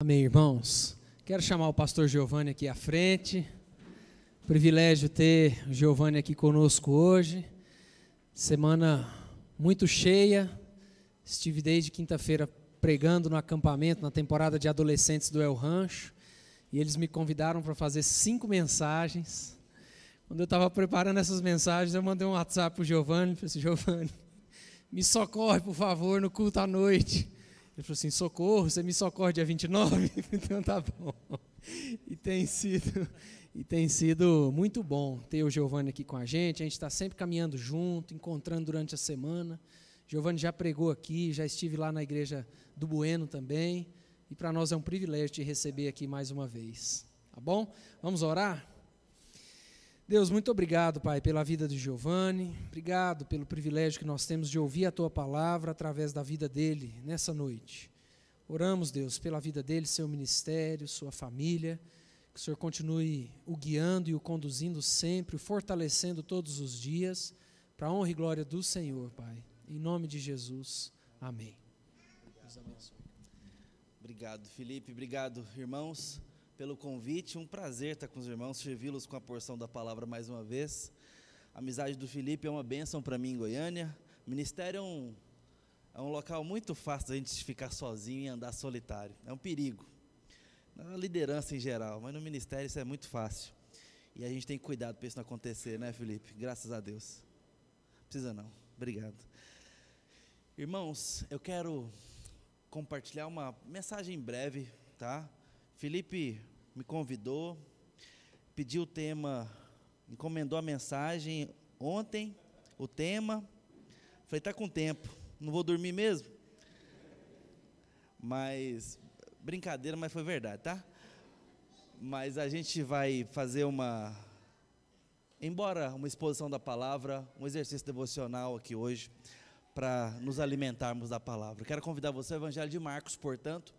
Amém, irmãos. Quero chamar o pastor Giovanni aqui à frente. Privilégio ter o Giovanni aqui conosco hoje. Semana muito cheia. Estive desde quinta-feira pregando no acampamento, na temporada de adolescentes do El Rancho. E eles me convidaram para fazer cinco mensagens. Quando eu estava preparando essas mensagens, eu mandei um WhatsApp para o Giovanni. Falei assim, Giovanni, me socorre, por favor, no culto à noite. Ele falou assim: socorro, você me socorre dia 29? então tá bom. E tem sido, e tem sido muito bom ter o Giovanni aqui com a gente. A gente está sempre caminhando junto, encontrando durante a semana. Giovanni já pregou aqui, já estive lá na igreja do Bueno também. E para nós é um privilégio te receber aqui mais uma vez. Tá bom? Vamos orar? Deus, muito obrigado, Pai, pela vida de Giovanni. Obrigado pelo privilégio que nós temos de ouvir a tua palavra através da vida dele nessa noite. Oramos, Deus, pela vida dele, seu ministério, sua família. Que o Senhor continue o guiando e o conduzindo sempre, o fortalecendo todos os dias, para a honra e glória do Senhor, Pai. Em nome de Jesus. Amém. Obrigado, Felipe. Obrigado, irmãos pelo convite. Um prazer estar com os irmãos, servi-los com a porção da palavra mais uma vez. A amizade do Felipe é uma bênção para mim em Goiânia. O ministério é um, é um local muito fácil da gente ficar sozinho e andar solitário. É um perigo. Na liderança em geral, mas no ministério isso é muito fácil. E a gente tem cuidado para isso não acontecer, né, Felipe? Graças a Deus. Precisa não. Obrigado. Irmãos, eu quero compartilhar uma mensagem breve, tá? Felipe me convidou, pediu o tema, encomendou a mensagem ontem, o tema. Falei, tá com tempo, não vou dormir mesmo? Mas, brincadeira, mas foi verdade, tá? Mas a gente vai fazer uma, embora uma exposição da palavra, um exercício devocional aqui hoje, para nos alimentarmos da palavra. Quero convidar você ao Evangelho de Marcos, portanto,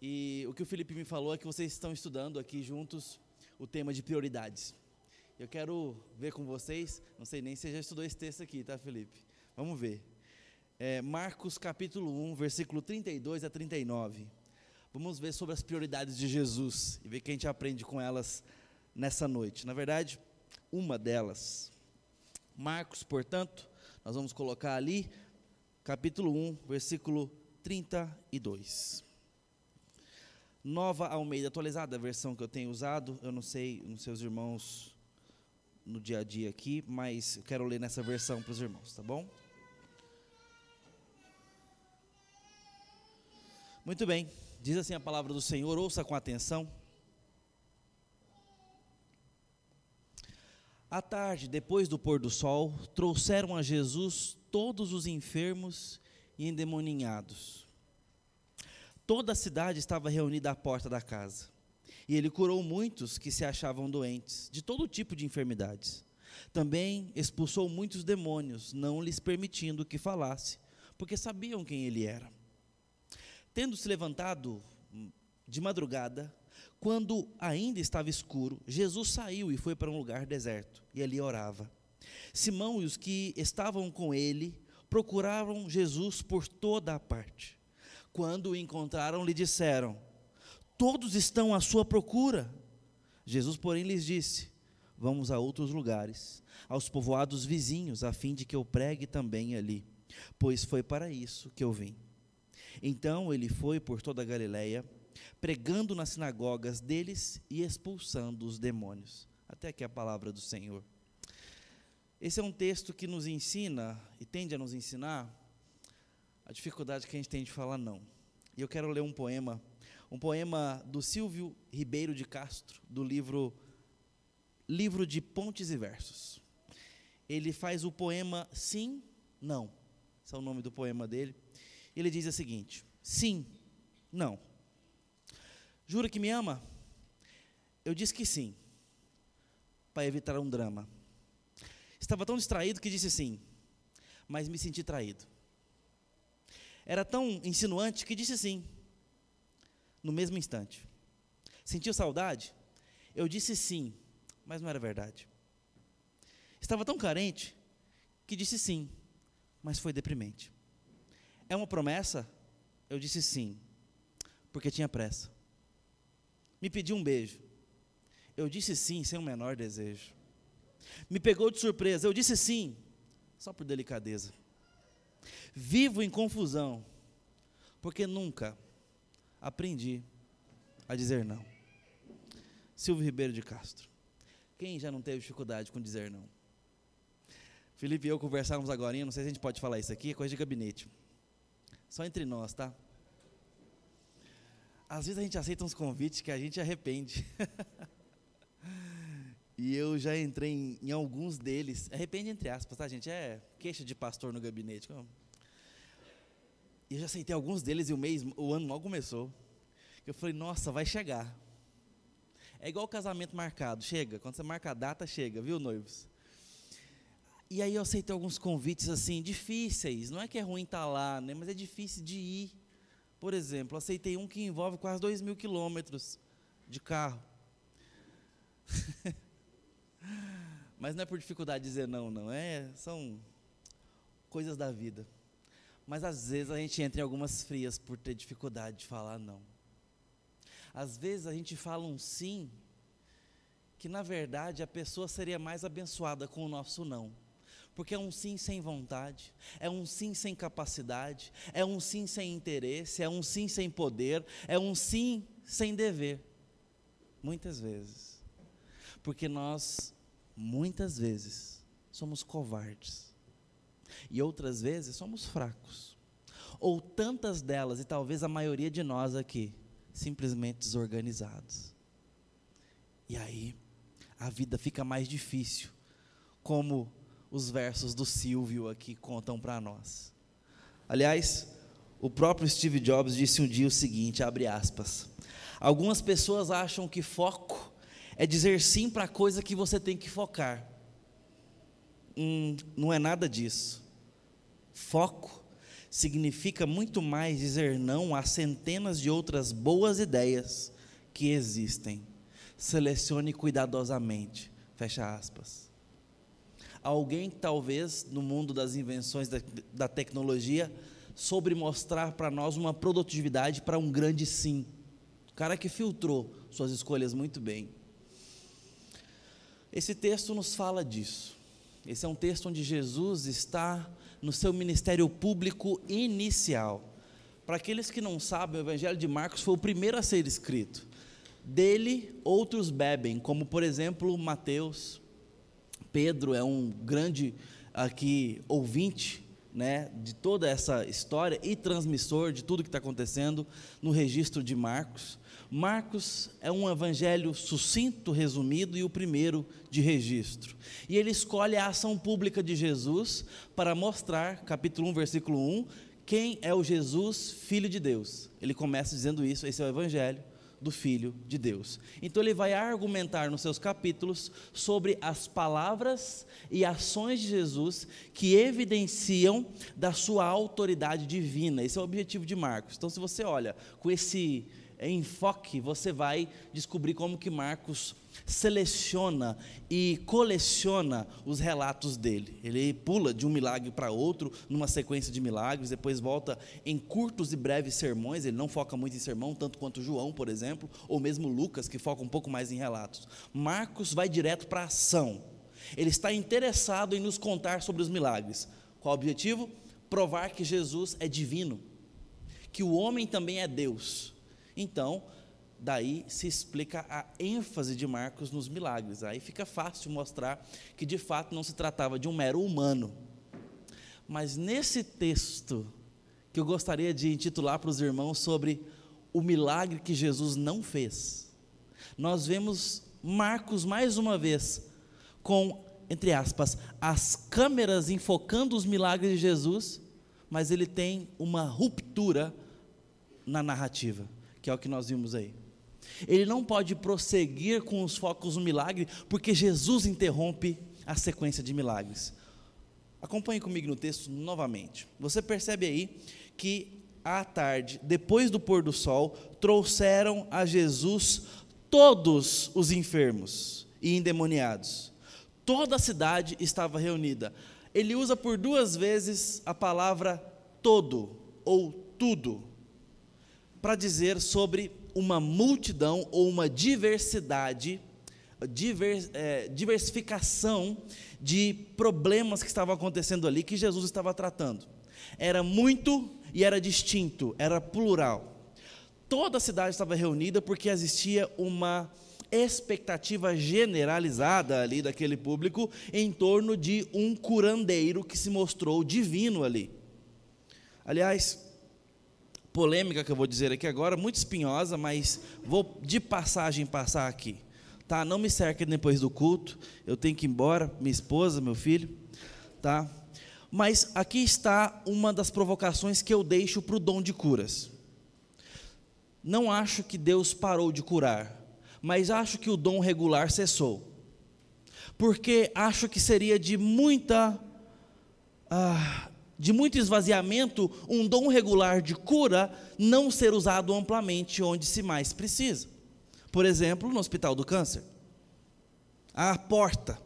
e o que o Felipe me falou é que vocês estão estudando aqui juntos o tema de prioridades. Eu quero ver com vocês, não sei nem se você já estudou esse texto aqui, tá, Felipe? Vamos ver. É, Marcos capítulo 1, versículo 32 a 39. Vamos ver sobre as prioridades de Jesus e ver o que a gente aprende com elas nessa noite. Na verdade, uma delas. Marcos, portanto, nós vamos colocar ali, capítulo 1, versículo 32. Nova Almeida atualizada, a versão que eu tenho usado. Eu não sei nos seus irmãos no dia a dia aqui, mas eu quero ler nessa versão para os irmãos, tá bom? Muito bem, diz assim a palavra do Senhor, ouça com atenção. À tarde, depois do pôr do sol, trouxeram a Jesus todos os enfermos e endemoninhados Toda a cidade estava reunida à porta da casa. E ele curou muitos que se achavam doentes, de todo tipo de enfermidades. Também expulsou muitos demônios, não lhes permitindo que falasse, porque sabiam quem ele era. Tendo se levantado de madrugada, quando ainda estava escuro, Jesus saiu e foi para um lugar deserto, e ali orava. Simão e os que estavam com ele procuravam Jesus por toda a parte. Quando o encontraram, lhe disseram: Todos estão à sua procura. Jesus, porém, lhes disse: Vamos a outros lugares, aos povoados vizinhos, a fim de que eu pregue também ali, pois foi para isso que eu vim. Então ele foi por toda a Galiléia, pregando nas sinagogas deles e expulsando os demônios. Até aqui a palavra do Senhor. Esse é um texto que nos ensina e tende a nos ensinar a dificuldade que a gente tem de falar não. E eu quero ler um poema, um poema do Silvio Ribeiro de Castro, do livro Livro de Pontes e Versos. Ele faz o poema Sim, Não. Esse é o nome do poema dele. Ele diz o seguinte: Sim, não. Jura que me ama? Eu disse que sim, para evitar um drama. Estava tão distraído que disse sim, mas me senti traído era tão insinuante que disse sim, no mesmo instante. Sentiu saudade? Eu disse sim, mas não era verdade. Estava tão carente que disse sim, mas foi deprimente. É uma promessa? Eu disse sim, porque tinha pressa. me pediu um beijo. Eu disse sim, sem o menor desejo. Me pegou de surpresa. Eu disse sim, só por delicadeza. Vivo em confusão, porque nunca aprendi a dizer não. Silvio Ribeiro de Castro. Quem já não teve dificuldade com dizer não? Felipe e eu conversávamos agora, não sei se a gente pode falar isso aqui, é coisa de gabinete. Só entre nós, tá? Às vezes a gente aceita uns convites que a gente arrepende. e eu já entrei em, em, alguns deles. Arrepende entre aspas, tá, gente? É queixa de pastor no gabinete. E eu já aceitei alguns deles e o mês, o ano mal começou. Eu falei, nossa, vai chegar. É igual o casamento marcado, chega. Quando você marca a data, chega, viu, noivos? E aí eu aceitei alguns convites assim, difíceis. Não é que é ruim estar tá lá, né? Mas é difícil de ir. Por exemplo, aceitei um que envolve quase dois mil quilômetros de carro. Mas não é por dificuldade de dizer não, não. É, são coisas da vida. Mas às vezes a gente entra em algumas frias por ter dificuldade de falar não. Às vezes a gente fala um sim, que na verdade a pessoa seria mais abençoada com o nosso não porque é um sim sem vontade, é um sim sem capacidade, é um sim sem interesse, é um sim sem poder, é um sim sem dever. Muitas vezes. Porque nós, muitas vezes, somos covardes. E outras vezes somos fracos. Ou tantas delas, e talvez a maioria de nós aqui, simplesmente desorganizados. E aí, a vida fica mais difícil. Como os versos do Silvio aqui contam para nós. Aliás, o próprio Steve Jobs disse um dia o seguinte, abre aspas: Algumas pessoas acham que foco é dizer sim para a coisa que você tem que focar. Hum, não é nada disso. Foco significa muito mais dizer não a centenas de outras boas ideias que existem. Selecione cuidadosamente. Fecha aspas alguém que talvez no mundo das invenções da, da tecnologia sobre mostrar para nós uma produtividade para um grande sim. O cara que filtrou suas escolhas muito bem. Esse texto nos fala disso. Esse é um texto onde Jesus está no seu ministério público inicial. Para aqueles que não sabem, o Evangelho de Marcos foi o primeiro a ser escrito. Dele, outros bebem, como por exemplo Mateus, Pedro é um grande aqui ouvinte né, de toda essa história e transmissor de tudo que está acontecendo no registro de Marcos. Marcos é um evangelho sucinto, resumido e o primeiro de registro. E ele escolhe a ação pública de Jesus para mostrar, capítulo 1, versículo 1, quem é o Jesus, filho de Deus. Ele começa dizendo isso, esse é o evangelho do Filho de Deus. Então ele vai argumentar nos seus capítulos sobre as palavras e ações de Jesus que evidenciam da sua autoridade divina. Esse é o objetivo de Marcos. Então se você olha com esse enfoque, você vai descobrir como que Marcos seleciona e coleciona os relatos dele. Ele pula de um milagre para outro, numa sequência de milagres, depois volta em curtos e breves sermões. Ele não foca muito em sermão, tanto quanto João, por exemplo, ou mesmo Lucas, que foca um pouco mais em relatos. Marcos vai direto para a ação. Ele está interessado em nos contar sobre os milagres. Qual o objetivo? Provar que Jesus é divino, que o homem também é Deus. Então, Daí se explica a ênfase de Marcos nos milagres. Aí fica fácil mostrar que de fato não se tratava de um mero humano. Mas nesse texto, que eu gostaria de intitular para os irmãos sobre o milagre que Jesus não fez, nós vemos Marcos mais uma vez com, entre aspas, as câmeras enfocando os milagres de Jesus, mas ele tem uma ruptura na narrativa, que é o que nós vimos aí. Ele não pode prosseguir com os focos no milagre, porque Jesus interrompe a sequência de milagres. Acompanhe comigo no texto novamente. Você percebe aí que à tarde, depois do pôr do sol, trouxeram a Jesus todos os enfermos e endemoniados. Toda a cidade estava reunida. Ele usa por duas vezes a palavra todo ou tudo para dizer sobre uma multidão ou uma diversidade, diver, é, diversificação de problemas que estavam acontecendo ali que Jesus estava tratando. Era muito e era distinto, era plural. Toda a cidade estava reunida porque existia uma expectativa generalizada ali daquele público em torno de um curandeiro que se mostrou divino ali. Aliás, polêmica que eu vou dizer aqui agora, muito espinhosa, mas vou de passagem passar aqui. Tá? Não me cerque depois do culto, eu tenho que ir embora, minha esposa, meu filho, tá? Mas aqui está uma das provocações que eu deixo para o dom de curas. Não acho que Deus parou de curar, mas acho que o dom regular cessou. Porque acho que seria de muita ah, de muito esvaziamento um dom regular de cura não ser usado amplamente onde se mais precisa. Por exemplo, no Hospital do Câncer. A porta.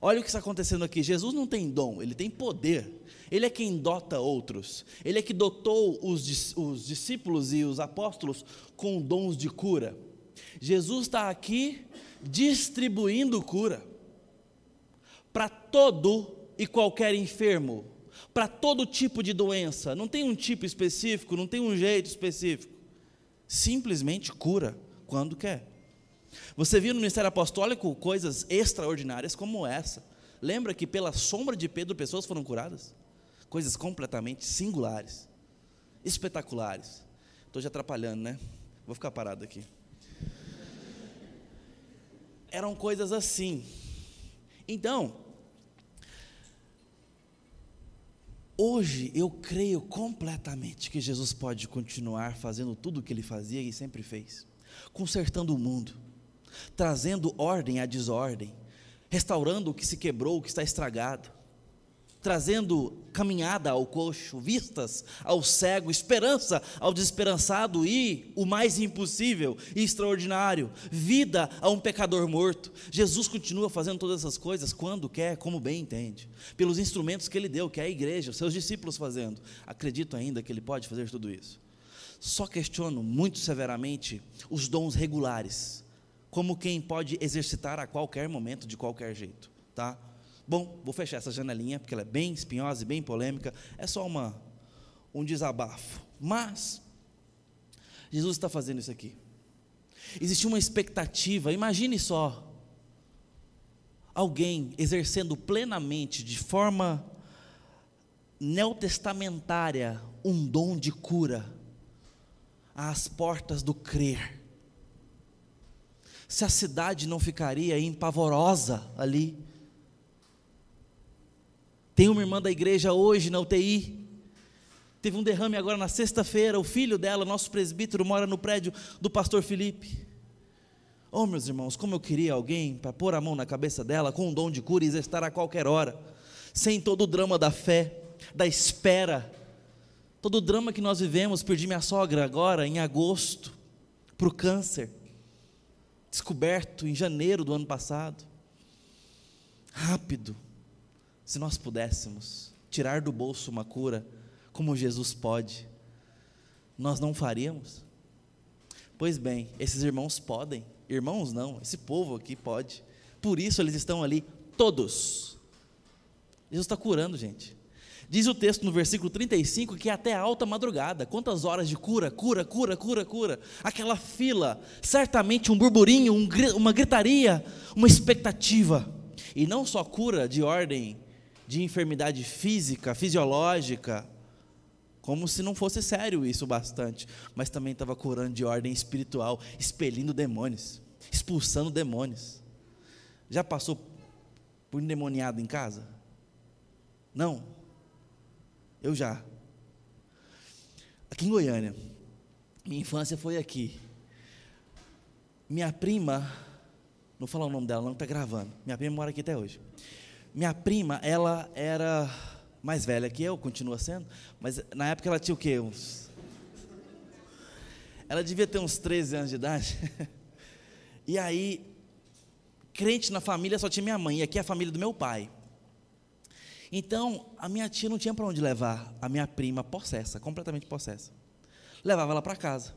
Olha o que está acontecendo aqui. Jesus não tem dom, ele tem poder. Ele é quem dota outros. Ele é que dotou os, os discípulos e os apóstolos com dons de cura. Jesus está aqui distribuindo cura para todo e qualquer enfermo, para todo tipo de doença. Não tem um tipo específico, não tem um jeito específico. Simplesmente cura quando quer. Você viu no ministério apostólico coisas extraordinárias como essa. Lembra que pela sombra de Pedro pessoas foram curadas? Coisas completamente singulares, espetaculares. Estou já atrapalhando, né? Vou ficar parado aqui eram coisas assim. Então, hoje eu creio completamente que Jesus pode continuar fazendo tudo o que ele fazia e sempre fez, consertando o mundo, trazendo ordem à desordem, restaurando o que se quebrou, o que está estragado, trazendo caminhada ao coxo, vistas ao cego, esperança ao desesperançado e o mais impossível e extraordinário, vida a um pecador morto. Jesus continua fazendo todas essas coisas quando quer, como bem entende, pelos instrumentos que ele deu, que é a igreja, os seus discípulos fazendo. Acredito ainda que ele pode fazer tudo isso. Só questiono muito severamente os dons regulares, como quem pode exercitar a qualquer momento, de qualquer jeito, tá? Bom, vou fechar essa janelinha, porque ela é bem espinhosa e bem polêmica. É só uma, um desabafo. Mas, Jesus está fazendo isso aqui. Existe uma expectativa, imagine só, alguém exercendo plenamente, de forma neotestamentária, um dom de cura às portas do crer. Se a cidade não ficaria empavorosa ali, tem uma irmã da igreja hoje na UTI. Teve um derrame agora na sexta-feira. O filho dela, nosso presbítero, mora no prédio do pastor Felipe. Oh, meus irmãos, como eu queria alguém para pôr a mão na cabeça dela com um dom de cura e estar a qualquer hora, sem todo o drama da fé, da espera, todo o drama que nós vivemos. Perdi minha sogra agora, em agosto, para o câncer, descoberto em janeiro do ano passado. Rápido, se nós pudéssemos tirar do bolso uma cura, como Jesus pode, nós não faríamos? Pois bem, esses irmãos podem, irmãos não, esse povo aqui pode, por isso eles estão ali, todos. Jesus está curando, gente. Diz o texto no versículo 35 que é até alta madrugada. Quantas horas de cura, cura, cura, cura, cura. Aquela fila, certamente um burburinho, um, uma gritaria, uma expectativa. E não só cura de ordem de enfermidade física, fisiológica, como se não fosse sério isso bastante, mas também estava curando de ordem espiritual, expelindo demônios, expulsando demônios. Já passou por endemoniado em casa? Não. Eu já. Aqui em Goiânia. Minha infância foi aqui. Minha prima, não vou falar o nome dela, não está gravando. Minha prima mora aqui até hoje. Minha prima, ela era mais velha que eu, continua sendo, mas na época ela tinha o quê? Uns... Ela devia ter uns 13 anos de idade. E aí, crente na família só tinha minha mãe, e aqui é a família do meu pai. Então, a minha tia não tinha para onde levar a minha prima possessa, completamente possessa. Levava ela para casa.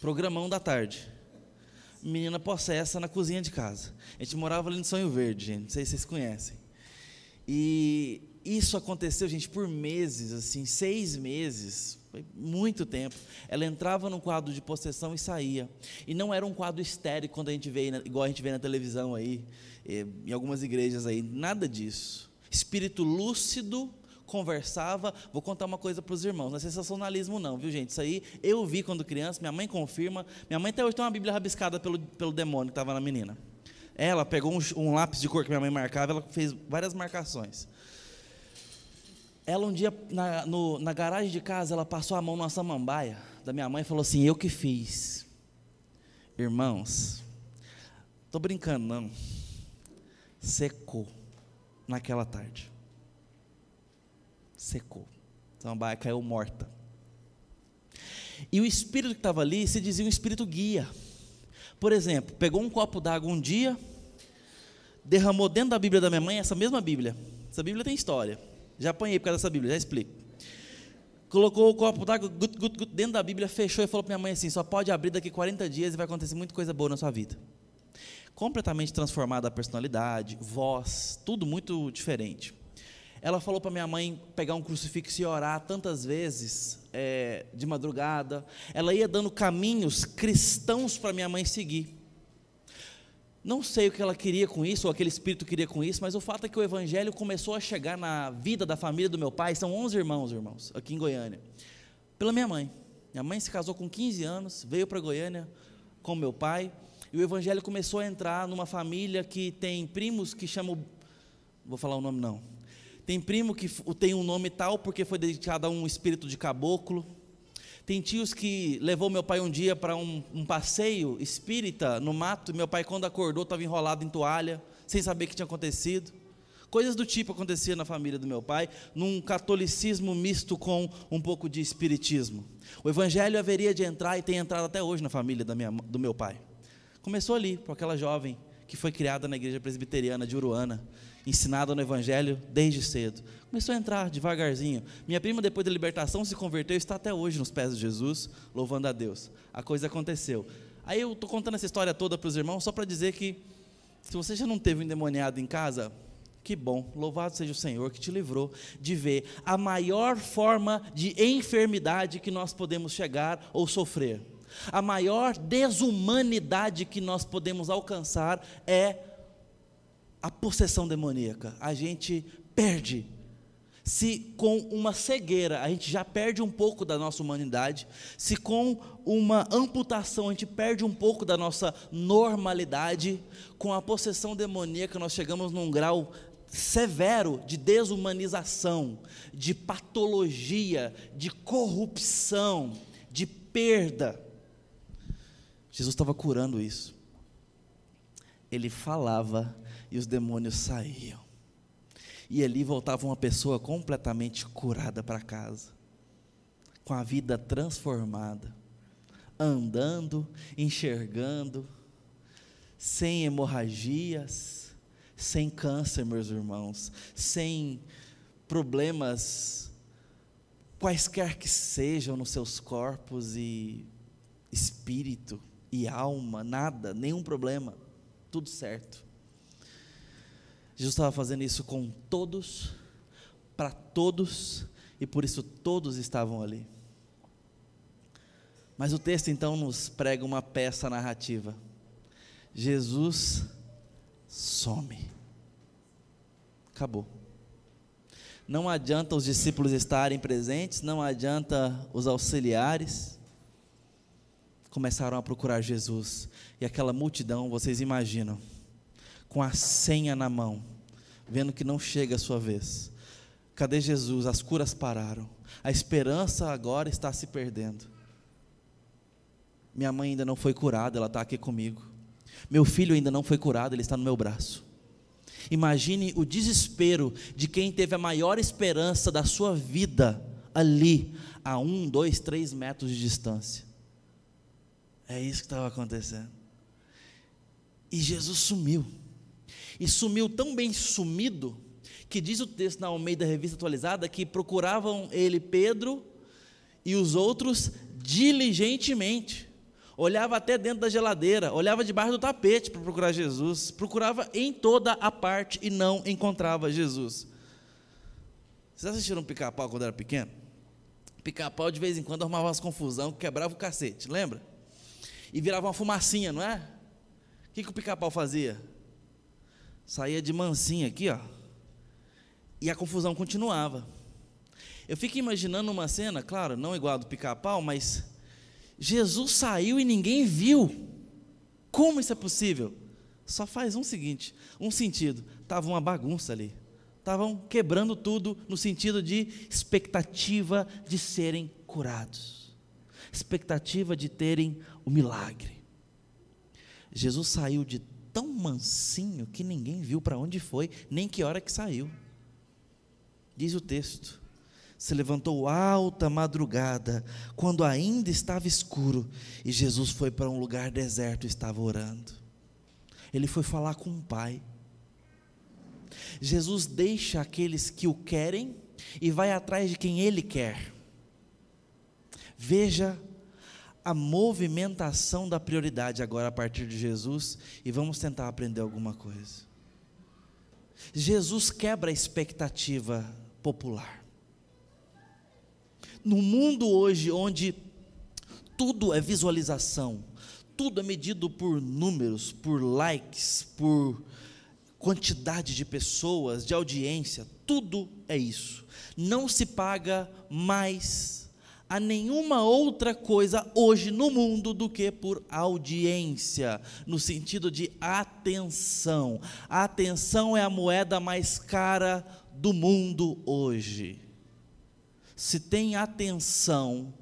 Programão da tarde. Menina possessa na cozinha de casa. A gente morava ali no Sonho Verde, gente. Não sei se vocês conhecem. E isso aconteceu, gente, por meses, assim, seis meses, foi muito tempo. Ela entrava num quadro de possessão e saía. E não era um quadro estéreo, quando a gente vê, igual a gente vê na televisão aí, eh, em algumas igrejas aí, nada disso. Espírito lúcido, conversava. Vou contar uma coisa para os irmãos, não é sensacionalismo, não, viu, gente? Isso aí eu vi quando criança, minha mãe confirma. Minha mãe até hoje tem uma Bíblia rabiscada pelo, pelo demônio que estava na menina. Ela pegou um, um lápis de cor que minha mãe marcava, ela fez várias marcações. Ela um dia, na, no, na garagem de casa, ela passou a mão numa samambaia da minha mãe e falou assim: Eu que fiz. Irmãos, estou brincando, não. Secou naquela tarde. Secou. A samambaia caiu morta. E o espírito que estava ali se dizia um espírito guia. Por exemplo, pegou um copo d'água um dia, derramou dentro da Bíblia da minha mãe, essa mesma Bíblia. Essa Bíblia tem história já apanhei por causa dessa Bíblia, já explico. Colocou o copo d'água dentro da Bíblia, fechou e falou para minha mãe assim: só pode abrir daqui 40 dias e vai acontecer muita coisa boa na sua vida. Completamente transformada a personalidade, voz, tudo muito diferente. Ela falou para minha mãe pegar um crucifixo e orar tantas vezes é, de madrugada. Ela ia dando caminhos cristãos para minha mãe seguir. Não sei o que ela queria com isso, ou aquele espírito queria com isso, mas o fato é que o evangelho começou a chegar na vida da família do meu pai, são 11 irmãos, irmãos, aqui em Goiânia, pela minha mãe. Minha mãe se casou com 15 anos, veio para Goiânia com meu pai, e o evangelho começou a entrar numa família que tem primos que chamam, vou falar o nome não, tem primo que tem um nome tal porque foi dedicado a um espírito de caboclo, tem tios que levou meu pai um dia para um, um, passeio espírita no mato, e meu pai, quando acordou, estava enrolado em toalha, sem saber o que tinha acontecido. Coisas do tipo acontecia na família do meu pai, num catolicismo misto com um pouco de espiritismo. O evangelho haveria de entrar e tem entrado até hoje na família minha, do meu pai. Começou ali, com aquela jovem que foi criada na igreja presbiteriana de Uruana, ensinada no Evangelho desde cedo. Começou a entrar devagarzinho. Minha prima, depois da libertação, se converteu e está até hoje nos pés de Jesus, louvando a Deus. A coisa aconteceu. Aí eu estou contando essa história toda para os irmãos, só para dizer que, se você já não teve um endemoniado em casa, que bom, louvado seja o Senhor que te livrou de ver a maior forma de enfermidade que nós podemos chegar ou sofrer. A maior desumanidade que nós podemos alcançar é a possessão demoníaca. A gente perde. Se com uma cegueira a gente já perde um pouco da nossa humanidade, se com uma amputação a gente perde um pouco da nossa normalidade, com a possessão demoníaca nós chegamos num grau severo de desumanização, de patologia, de corrupção, de perda. Jesus estava curando isso. Ele falava e os demônios saíam. E ali voltava uma pessoa completamente curada para casa, com a vida transformada, andando, enxergando, sem hemorragias, sem câncer, meus irmãos, sem problemas quaisquer que sejam nos seus corpos e espírito e alma, nada, nenhum problema, tudo certo. Jesus estava fazendo isso com todos, para todos, e por isso todos estavam ali. Mas o texto então nos prega uma peça narrativa. Jesus some. Acabou. Não adianta os discípulos estarem presentes, não adianta os auxiliares. Começaram a procurar Jesus. E aquela multidão, vocês imaginam, com a senha na mão, vendo que não chega a sua vez. Cadê Jesus? As curas pararam. A esperança agora está se perdendo. Minha mãe ainda não foi curada, ela está aqui comigo. Meu filho ainda não foi curado, ele está no meu braço. Imagine o desespero de quem teve a maior esperança da sua vida ali, a um, dois, três metros de distância. É isso que estava acontecendo. E Jesus sumiu e sumiu tão bem sumido, que diz o texto na Almeida Revista Atualizada que procuravam ele, Pedro, e os outros diligentemente. olhava até dentro da geladeira, olhava debaixo do tapete para procurar Jesus, procurava em toda a parte e não encontrava Jesus. Vocês assistiram pica-pau quando era pequeno? Pica-pau de vez em quando arrumava umas confusão, quebrava o cacete, lembra? E virava uma fumacinha, não é? O que, que o pica-pau fazia? Saía de mansinha aqui, ó. E a confusão continuava. Eu fico imaginando uma cena, claro, não igual a do pica-pau, mas Jesus saiu e ninguém viu. Como isso é possível? Só faz um seguinte, um sentido. Tava uma bagunça ali. Estavam quebrando tudo no sentido de expectativa de serem curados. Expectativa de terem o milagre. Jesus saiu de tão mansinho que ninguém viu para onde foi, nem que hora que saiu. Diz o texto se levantou alta madrugada, quando ainda estava escuro, e Jesus foi para um lugar deserto e estava orando. Ele foi falar com o Pai. Jesus deixa aqueles que o querem e vai atrás de quem ele quer. Veja a movimentação da prioridade agora a partir de Jesus e vamos tentar aprender alguma coisa. Jesus quebra a expectativa popular no mundo hoje onde tudo é visualização, tudo é medido por números, por likes, por quantidade de pessoas, de audiência, tudo é isso. Não se paga mais a nenhuma outra coisa hoje no mundo do que por audiência, no sentido de atenção. A atenção é a moeda mais cara do mundo hoje se tem atenção,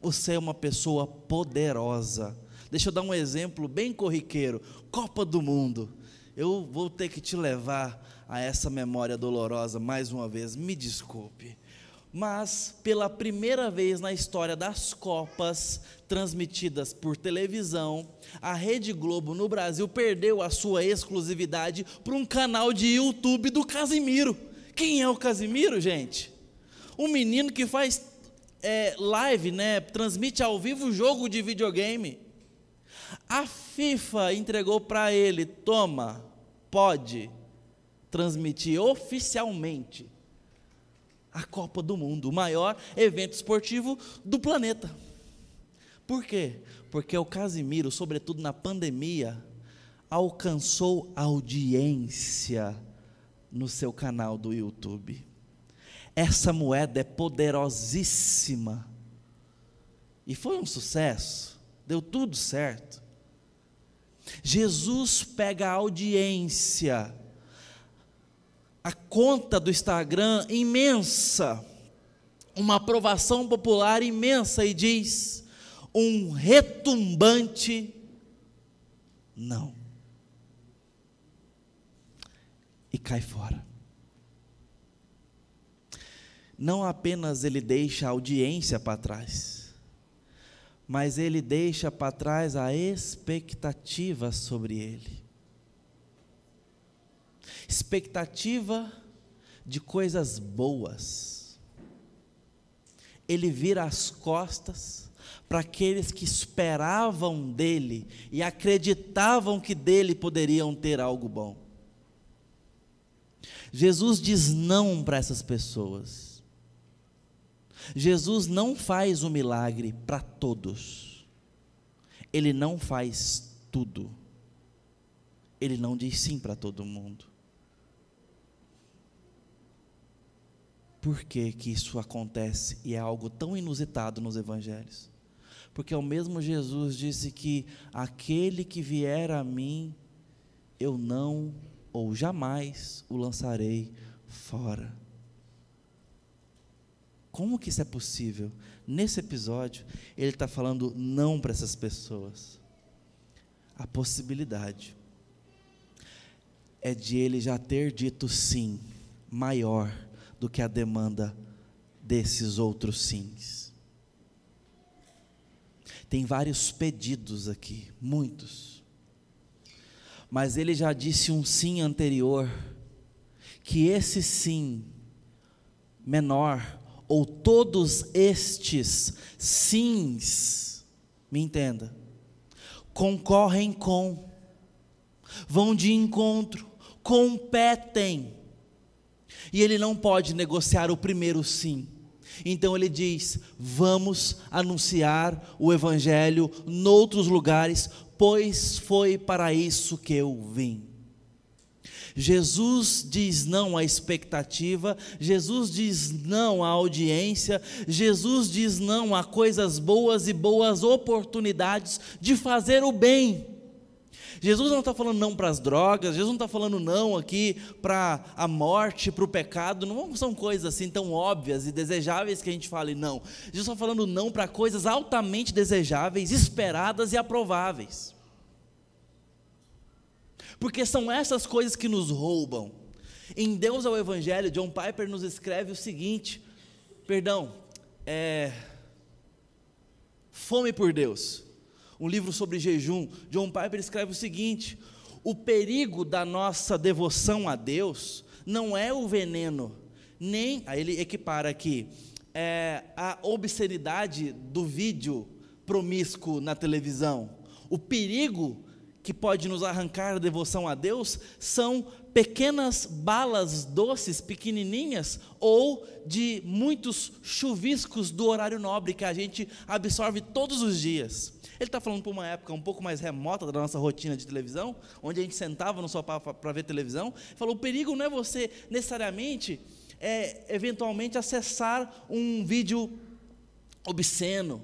você é uma pessoa poderosa. Deixa eu dar um exemplo bem corriqueiro: Copa do Mundo. Eu vou ter que te levar a essa memória dolorosa mais uma vez, me desculpe. Mas, pela primeira vez na história das Copas transmitidas por televisão, a Rede Globo no Brasil perdeu a sua exclusividade para um canal de YouTube do Casimiro. Quem é o Casimiro, gente? Um menino que faz é, live, né, transmite ao vivo jogo de videogame. A FIFA entregou para ele, toma, pode transmitir oficialmente a Copa do Mundo, o maior evento esportivo do planeta. Por quê? Porque o Casimiro, sobretudo na pandemia, alcançou audiência no seu canal do YouTube. Essa moeda é poderosíssima. E foi um sucesso, deu tudo certo. Jesus pega a audiência, a conta do Instagram imensa, uma aprovação popular imensa e diz: um retumbante não. E cai fora não apenas ele deixa a audiência para trás, mas ele deixa para trás a expectativa sobre ele. Expectativa de coisas boas. Ele vira as costas para aqueles que esperavam dele e acreditavam que dele poderiam ter algo bom. Jesus diz não para essas pessoas. Jesus não faz o milagre para todos. Ele não faz tudo. Ele não diz sim para todo mundo. Por que, que isso acontece e é algo tão inusitado nos evangelhos? Porque o mesmo Jesus disse que aquele que vier a mim, eu não ou jamais o lançarei fora. Como que isso é possível? Nesse episódio, ele está falando não para essas pessoas. A possibilidade é de ele já ter dito sim, maior do que a demanda desses outros sims. Tem vários pedidos aqui, muitos. Mas ele já disse um sim anterior, que esse sim menor ou todos estes sims me entenda, concorrem com, vão de encontro, competem. E ele não pode negociar o primeiro sim. Então ele diz: vamos anunciar o Evangelho noutros lugares, pois foi para isso que eu vim. Jesus diz não à expectativa, Jesus diz não à audiência, Jesus diz não a coisas boas e boas oportunidades de fazer o bem. Jesus não está falando não para as drogas, Jesus não está falando não aqui para a morte, para o pecado, não são coisas assim tão óbvias e desejáveis que a gente fale não. Jesus está falando não para coisas altamente desejáveis, esperadas e aprováveis. Porque são essas coisas que nos roubam. Em Deus ao Evangelho, John Piper nos escreve o seguinte: perdão, é, fome por Deus um livro sobre jejum, John Piper escreve o seguinte: o perigo da nossa devoção a Deus não é o veneno, nem, aí ele equipara aqui, é, a obscenidade do vídeo promíscuo na televisão. O perigo que pode nos arrancar a devoção a Deus são pequenas balas doces, pequenininhas, ou de muitos chuviscos do horário nobre que a gente absorve todos os dias. Ele está falando para uma época um pouco mais remota da nossa rotina de televisão, onde a gente sentava no sofá para ver televisão. Ele falou: o perigo não é você necessariamente, é, eventualmente, acessar um vídeo obsceno,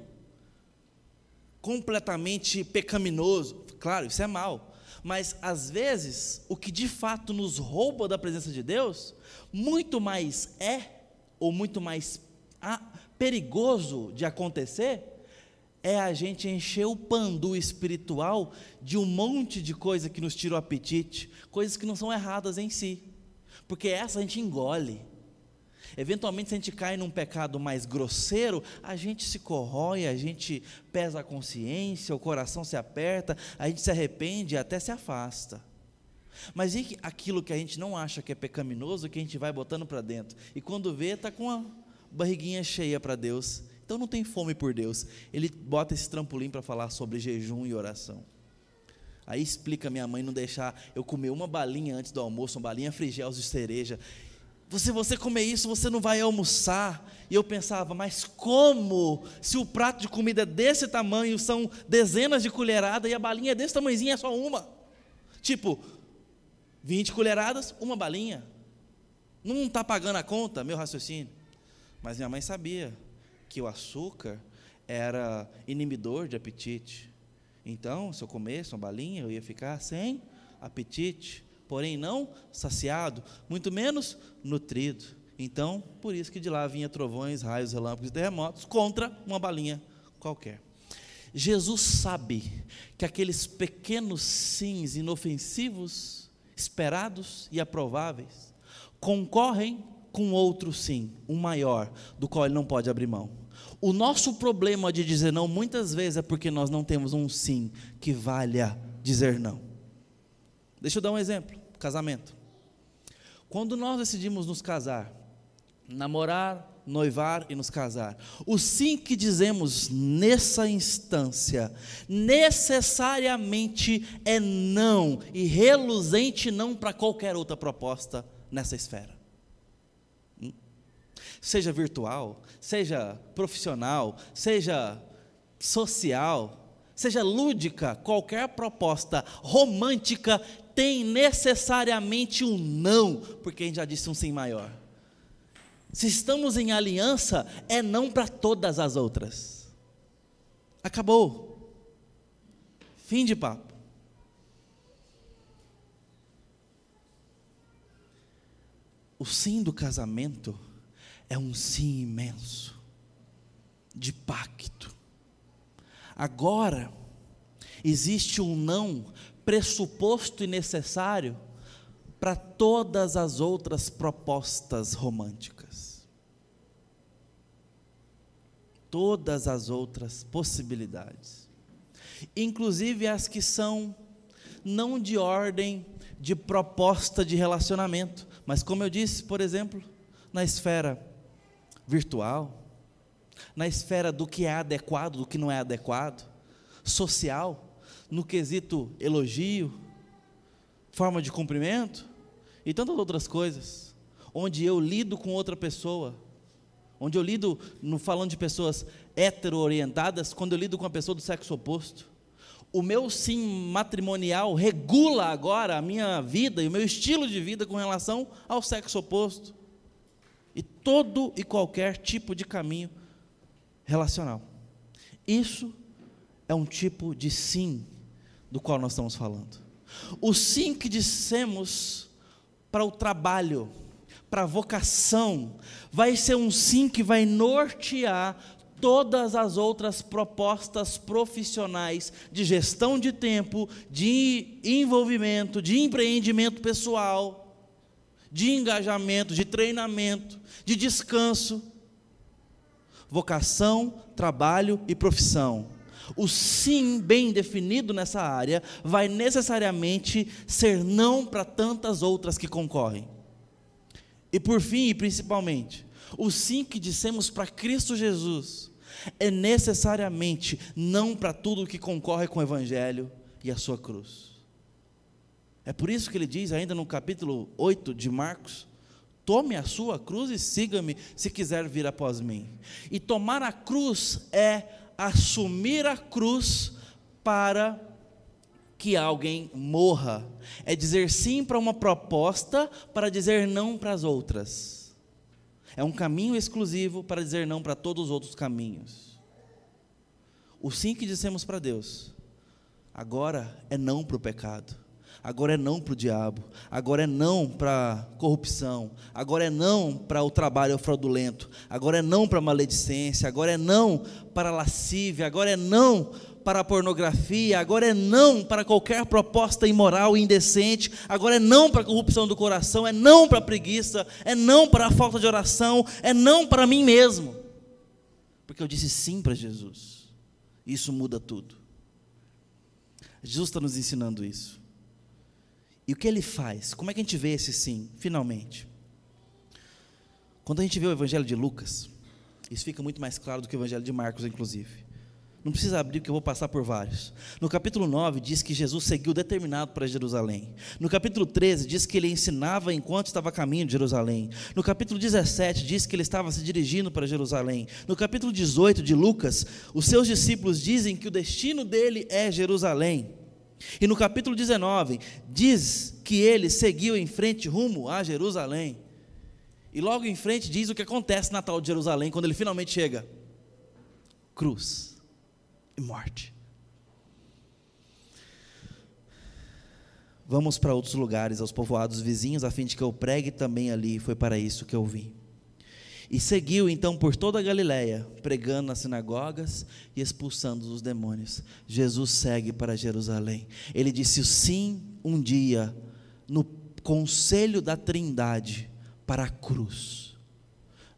completamente pecaminoso. Claro, isso é mal. Mas às vezes, o que de fato nos rouba da presença de Deus, muito mais é, ou muito mais perigoso de acontecer, é a gente encher o pandu espiritual de um monte de coisa que nos tira o apetite, coisas que não são erradas em si, porque essa a gente engole. Eventualmente, se a gente cai num pecado mais grosseiro, a gente se corrói, a gente pesa a consciência, o coração se aperta, a gente se arrepende e até se afasta. Mas e aquilo que a gente não acha que é pecaminoso, que a gente vai botando para dentro? E quando vê, está com a barriguinha cheia para Deus então não tem fome por Deus. Ele bota esse trampolim para falar sobre jejum e oração. Aí explica minha mãe não deixar eu comer uma balinha antes do almoço, uma balinha frigels de cereja. Se você comer isso, você não vai almoçar. E eu pensava, mas como? Se o prato de comida é desse tamanho, são dezenas de colheradas e a balinha é desse tamanhozinho, é só uma. Tipo, 20 colheradas, uma balinha. Não está pagando a conta, meu raciocínio. Mas minha mãe sabia que o açúcar era inibidor de apetite. Então, se eu comesse uma balinha, eu ia ficar sem apetite, porém não saciado, muito menos nutrido. Então, por isso que de lá vinha trovões, raios, relâmpagos e terremotos contra uma balinha qualquer. Jesus sabe que aqueles pequenos sims inofensivos, esperados e aprováveis, concorrem com outro sim, um maior, do qual ele não pode abrir mão. O nosso problema de dizer não muitas vezes é porque nós não temos um sim que valha dizer não. Deixa eu dar um exemplo: casamento. Quando nós decidimos nos casar, namorar, noivar e nos casar, o sim que dizemos nessa instância necessariamente é não e reluzente não para qualquer outra proposta nessa esfera seja virtual, seja profissional, seja social, seja lúdica, qualquer proposta romântica tem necessariamente um não, porque a gente já disse um sim maior. Se estamos em aliança, é não para todas as outras. Acabou. Fim de papo. O sim do casamento é um sim imenso, de pacto. Agora, existe um não pressuposto e necessário para todas as outras propostas românticas. Todas as outras possibilidades. Inclusive as que são não de ordem de proposta de relacionamento, mas como eu disse, por exemplo, na esfera virtual, na esfera do que é adequado, do que não é adequado, social, no quesito elogio, forma de cumprimento e tantas outras coisas, onde eu lido com outra pessoa, onde eu lido, no, falando de pessoas hetero-orientadas, quando eu lido com uma pessoa do sexo oposto. O meu sim matrimonial regula agora a minha vida e o meu estilo de vida com relação ao sexo oposto. Todo e qualquer tipo de caminho relacional. Isso é um tipo de sim do qual nós estamos falando. O sim que dissemos para o trabalho, para a vocação, vai ser um sim que vai nortear todas as outras propostas profissionais de gestão de tempo, de envolvimento, de empreendimento pessoal, de engajamento, de treinamento, de descanso. Vocação, trabalho e profissão. O sim bem definido nessa área vai necessariamente ser não para tantas outras que concorrem. E por fim e principalmente, o sim que dissemos para Cristo Jesus é necessariamente não para tudo que concorre com o Evangelho e a sua cruz. É por isso que ele diz, ainda no capítulo 8 de Marcos: Tome a sua cruz e siga-me, se quiser vir após mim. E tomar a cruz é assumir a cruz para que alguém morra. É dizer sim para uma proposta, para dizer não para as outras. É um caminho exclusivo para dizer não para todos os outros caminhos. O sim que dissemos para Deus, agora é não para o pecado agora é não para o diabo, agora é não para corrupção, agora é não para o trabalho fraudulento, agora é não para maledicência, agora é não para lascívia, agora é não para a pornografia, agora é não para qualquer proposta imoral e indecente, agora é não para a corrupção do coração, é não para a preguiça, é não para a falta de oração, é não para mim mesmo. Porque eu disse sim para Jesus. Isso muda tudo. Jesus está nos ensinando isso. E o que ele faz? Como é que a gente vê esse sim, finalmente? Quando a gente vê o Evangelho de Lucas, isso fica muito mais claro do que o Evangelho de Marcos, inclusive. Não precisa abrir, porque eu vou passar por vários. No capítulo 9, diz que Jesus seguiu determinado para Jerusalém. No capítulo 13, diz que ele ensinava enquanto estava a caminho de Jerusalém. No capítulo 17, diz que ele estava se dirigindo para Jerusalém. No capítulo 18 de Lucas, os seus discípulos dizem que o destino dele é Jerusalém. E no capítulo 19, diz que ele seguiu em frente rumo a Jerusalém. E logo em frente diz o que acontece na tal de Jerusalém, quando ele finalmente chega: cruz e morte. Vamos para outros lugares, aos povoados vizinhos, a fim de que eu pregue também ali. Foi para isso que eu vim. E seguiu então por toda a Galiléia, pregando nas sinagogas e expulsando os demônios. Jesus segue para Jerusalém. Ele disse sim um dia no conselho da Trindade para a cruz.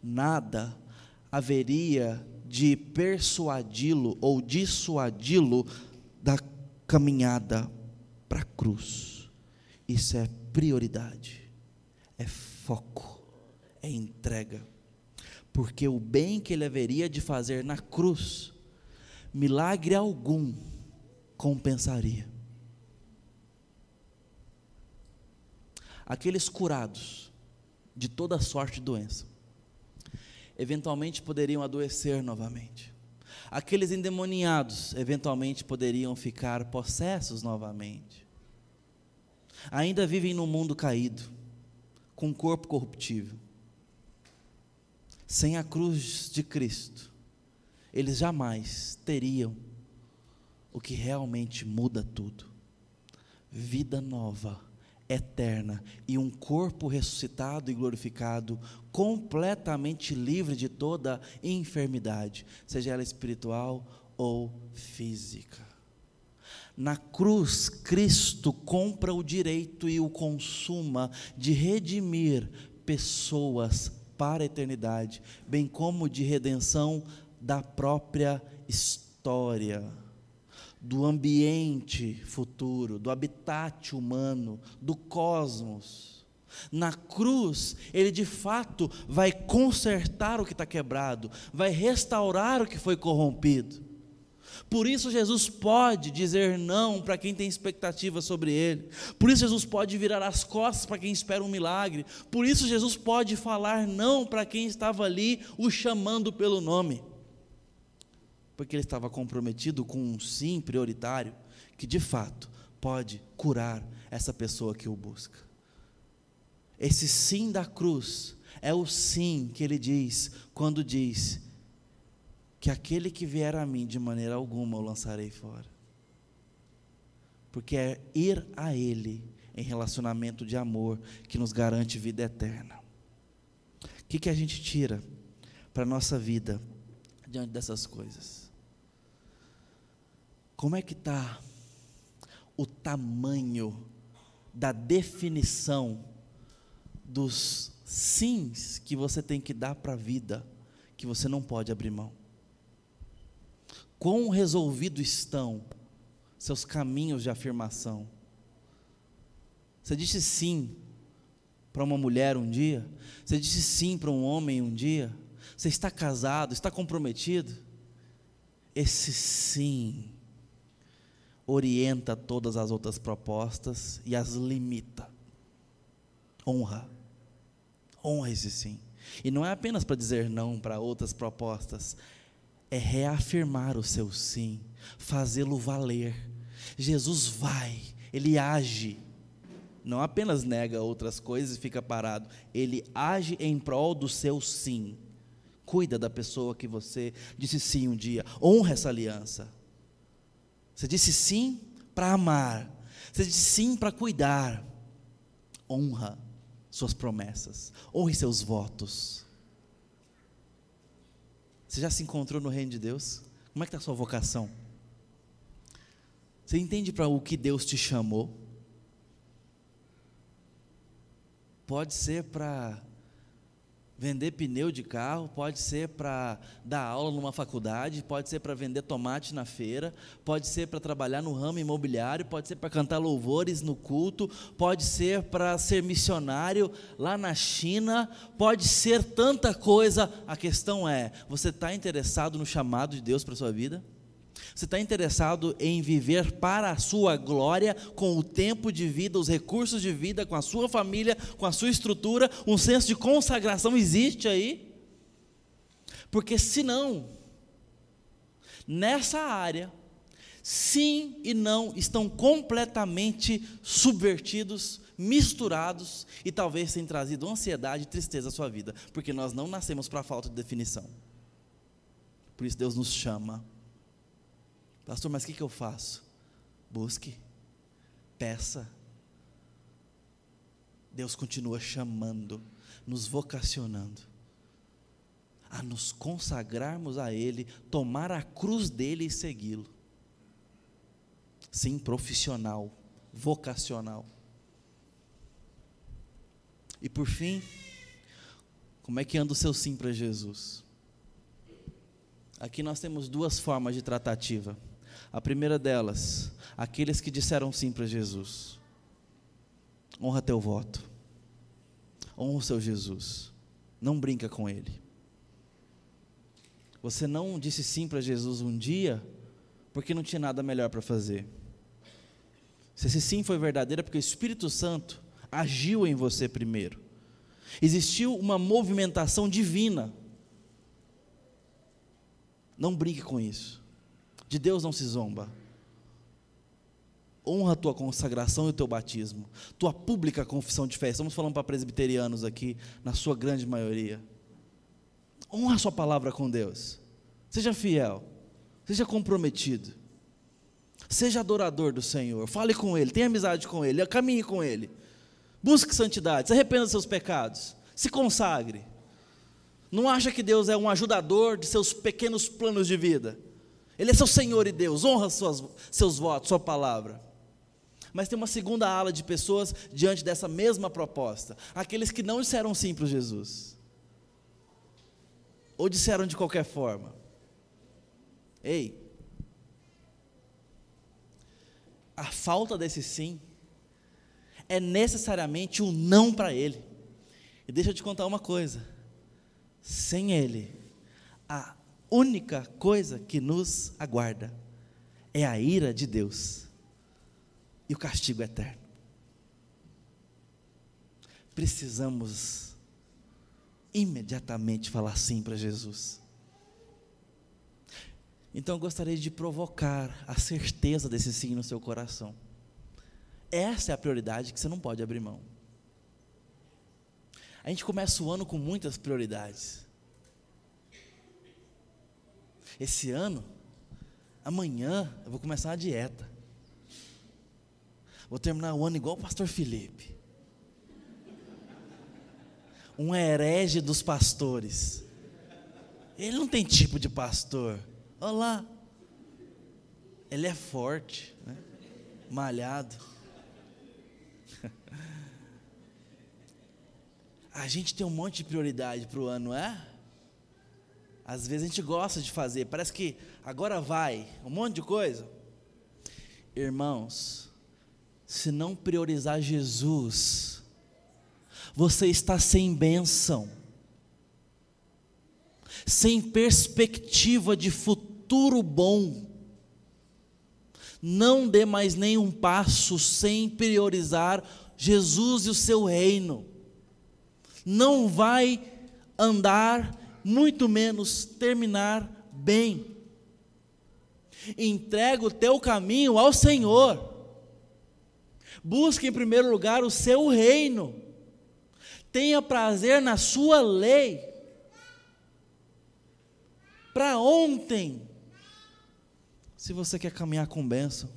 Nada haveria de persuadi-lo ou dissuadi-lo da caminhada para a cruz. Isso é prioridade, é foco, é entrega porque o bem que ele haveria de fazer na cruz, milagre algum compensaria. Aqueles curados de toda sorte de doença, eventualmente poderiam adoecer novamente. Aqueles endemoniados, eventualmente poderiam ficar possessos novamente. Ainda vivem num mundo caído, com um corpo corruptível sem a cruz de Cristo, eles jamais teriam o que realmente muda tudo: vida nova, eterna e um corpo ressuscitado e glorificado, completamente livre de toda enfermidade, seja ela espiritual ou física. Na cruz, Cristo compra o direito e o consuma de redimir pessoas para a eternidade, bem como de redenção da própria história, do ambiente futuro, do habitat humano, do cosmos. Na cruz, ele de fato vai consertar o que está quebrado, vai restaurar o que foi corrompido. Por isso Jesus pode dizer não para quem tem expectativa sobre ele. Por isso Jesus pode virar as costas para quem espera um milagre. Por isso Jesus pode falar não para quem estava ali o chamando pelo nome. Porque ele estava comprometido com um sim prioritário que de fato pode curar essa pessoa que o busca. Esse sim da cruz é o sim que ele diz quando diz: que aquele que vier a mim de maneira alguma eu lançarei fora. Porque é ir a Ele em relacionamento de amor que nos garante vida eterna. O que, que a gente tira para a nossa vida diante dessas coisas? Como é que está o tamanho da definição dos sims que você tem que dar para a vida, que você não pode abrir mão? Quão resolvidos estão seus caminhos de afirmação. Você disse sim para uma mulher um dia? Você disse sim para um homem um dia? Você está casado, está comprometido? Esse sim orienta todas as outras propostas e as limita. Honra. Honra esse sim. E não é apenas para dizer não para outras propostas, é reafirmar o seu sim, fazê-lo valer. Jesus vai, ele age, não apenas nega outras coisas e fica parado, ele age em prol do seu sim. Cuida da pessoa que você disse sim um dia, honra essa aliança. Você disse sim para amar, você disse sim para cuidar. Honra suas promessas, honre seus votos. Você já se encontrou no reino de Deus? Como é que está a sua vocação? Você entende para o que Deus te chamou? Pode ser para Vender pneu de carro pode ser para dar aula numa faculdade, pode ser para vender tomate na feira, pode ser para trabalhar no ramo imobiliário, pode ser para cantar louvores no culto, pode ser para ser missionário lá na China, pode ser tanta coisa. A questão é: você está interessado no chamado de Deus para sua vida? Você está interessado em viver para a sua glória, com o tempo de vida, os recursos de vida, com a sua família, com a sua estrutura, um senso de consagração existe aí? Porque senão, nessa área, sim e não estão completamente subvertidos, misturados e talvez tenham trazido ansiedade e tristeza à sua vida, porque nós não nascemos para falta de definição. Por isso Deus nos chama Pastor, mas o que, que eu faço? Busque, peça. Deus continua chamando, nos vocacionando a nos consagrarmos a Ele, tomar a cruz dele e segui-lo. Sim, profissional, vocacional. E por fim, como é que anda o seu sim para Jesus? Aqui nós temos duas formas de tratativa. A primeira delas, aqueles que disseram sim para Jesus. Honra teu voto. Honra o seu Jesus. Não brinca com ele. Você não disse sim para Jesus um dia porque não tinha nada melhor para fazer. Se esse sim foi verdadeiro é porque o Espírito Santo agiu em você primeiro. Existiu uma movimentação divina. Não brinque com isso. De Deus não se zomba. Honra a tua consagração e o teu batismo, tua pública confissão de fé. Estamos falando para presbiterianos aqui, na sua grande maioria. Honra a sua palavra com Deus. Seja fiel, seja comprometido. Seja adorador do Senhor. Fale com Ele, tenha amizade com Ele, caminhe com Ele. Busque santidade, se arrependa dos seus pecados, se consagre. Não acha que Deus é um ajudador de seus pequenos planos de vida. Ele é seu Senhor e Deus, honra suas, seus votos, sua palavra. Mas tem uma segunda ala de pessoas diante dessa mesma proposta: aqueles que não disseram sim para Jesus, ou disseram de qualquer forma. Ei, a falta desse sim é necessariamente um não para ele. E deixa eu te contar uma coisa: sem ele, a única coisa que nos aguarda é a ira de Deus e o castigo eterno. Precisamos imediatamente falar sim para Jesus. Então eu gostaria de provocar a certeza desse sim no seu coração. Essa é a prioridade que você não pode abrir mão. A gente começa o ano com muitas prioridades. Esse ano, amanhã, eu vou começar uma dieta. Vou terminar o ano igual o pastor Felipe. Um herege dos pastores. Ele não tem tipo de pastor. Olha lá. Ele é forte, né? malhado. A gente tem um monte de prioridade para o ano, é? Às vezes a gente gosta de fazer, parece que agora vai, um monte de coisa. Irmãos, se não priorizar Jesus, você está sem bênção, sem perspectiva de futuro bom. Não dê mais nenhum passo sem priorizar Jesus e o seu reino. Não vai andar muito menos terminar bem. Entrega o teu caminho ao Senhor. Busque em primeiro lugar o seu reino. Tenha prazer na sua lei. Para ontem, se você quer caminhar com bênção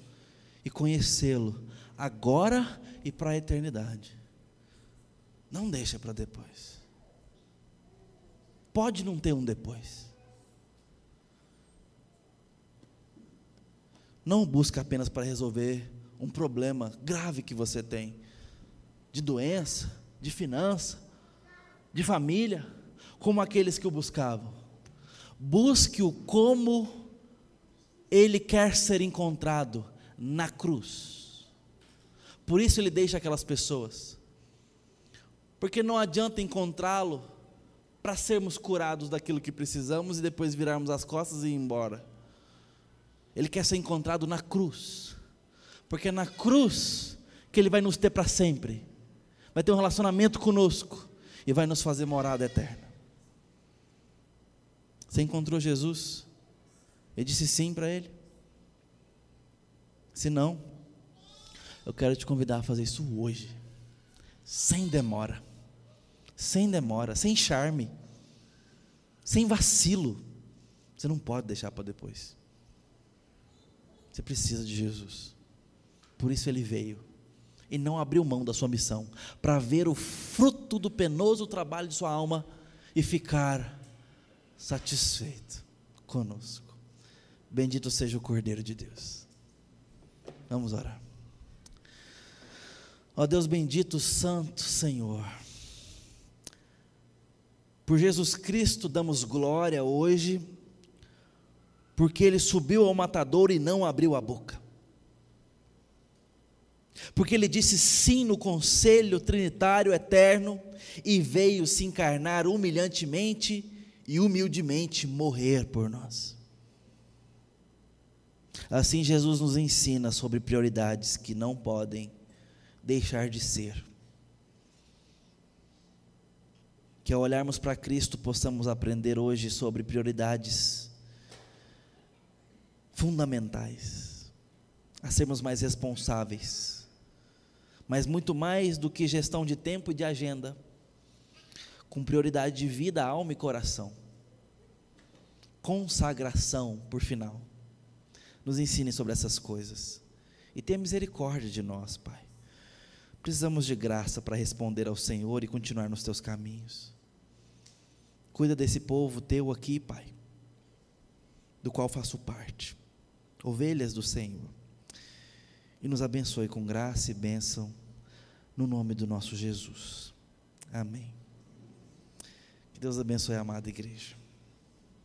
e conhecê-lo agora e para a eternidade, não deixa para depois. Pode não ter um depois. Não busca apenas para resolver um problema grave que você tem, de doença, de finança, de família, como aqueles que o buscavam. Busque-o como ele quer ser encontrado na cruz. Por isso ele deixa aquelas pessoas. Porque não adianta encontrá-lo para sermos curados daquilo que precisamos e depois virarmos as costas e ir embora. Ele quer ser encontrado na cruz, porque é na cruz que Ele vai nos ter para sempre, vai ter um relacionamento conosco e vai nos fazer morada eterna. Você encontrou Jesus e disse sim para Ele? Se não, eu quero te convidar a fazer isso hoje, sem demora sem demora, sem charme, sem vacilo. Você não pode deixar para depois. Você precisa de Jesus. Por isso ele veio e não abriu mão da sua missão, para ver o fruto do penoso trabalho de sua alma e ficar satisfeito conosco. Bendito seja o Cordeiro de Deus. Vamos orar. Ó Deus bendito, Santo Senhor. Por Jesus Cristo damos glória hoje, porque ele subiu ao matador e não abriu a boca. Porque ele disse sim no conselho trinitário eterno e veio se encarnar humilhantemente e humildemente morrer por nós. Assim, Jesus nos ensina sobre prioridades que não podem deixar de ser. Que ao olharmos para Cristo possamos aprender hoje sobre prioridades fundamentais, a sermos mais responsáveis, mas muito mais do que gestão de tempo e de agenda, com prioridade de vida, alma e coração, consagração, por final. Nos ensine sobre essas coisas e tenha misericórdia de nós, Pai. Precisamos de graça para responder ao Senhor e continuar nos teus caminhos. Cuida desse povo teu aqui, Pai, do qual faço parte, ovelhas do Senhor. E nos abençoe com graça e bênção, no nome do nosso Jesus. Amém. Que Deus abençoe a amada igreja.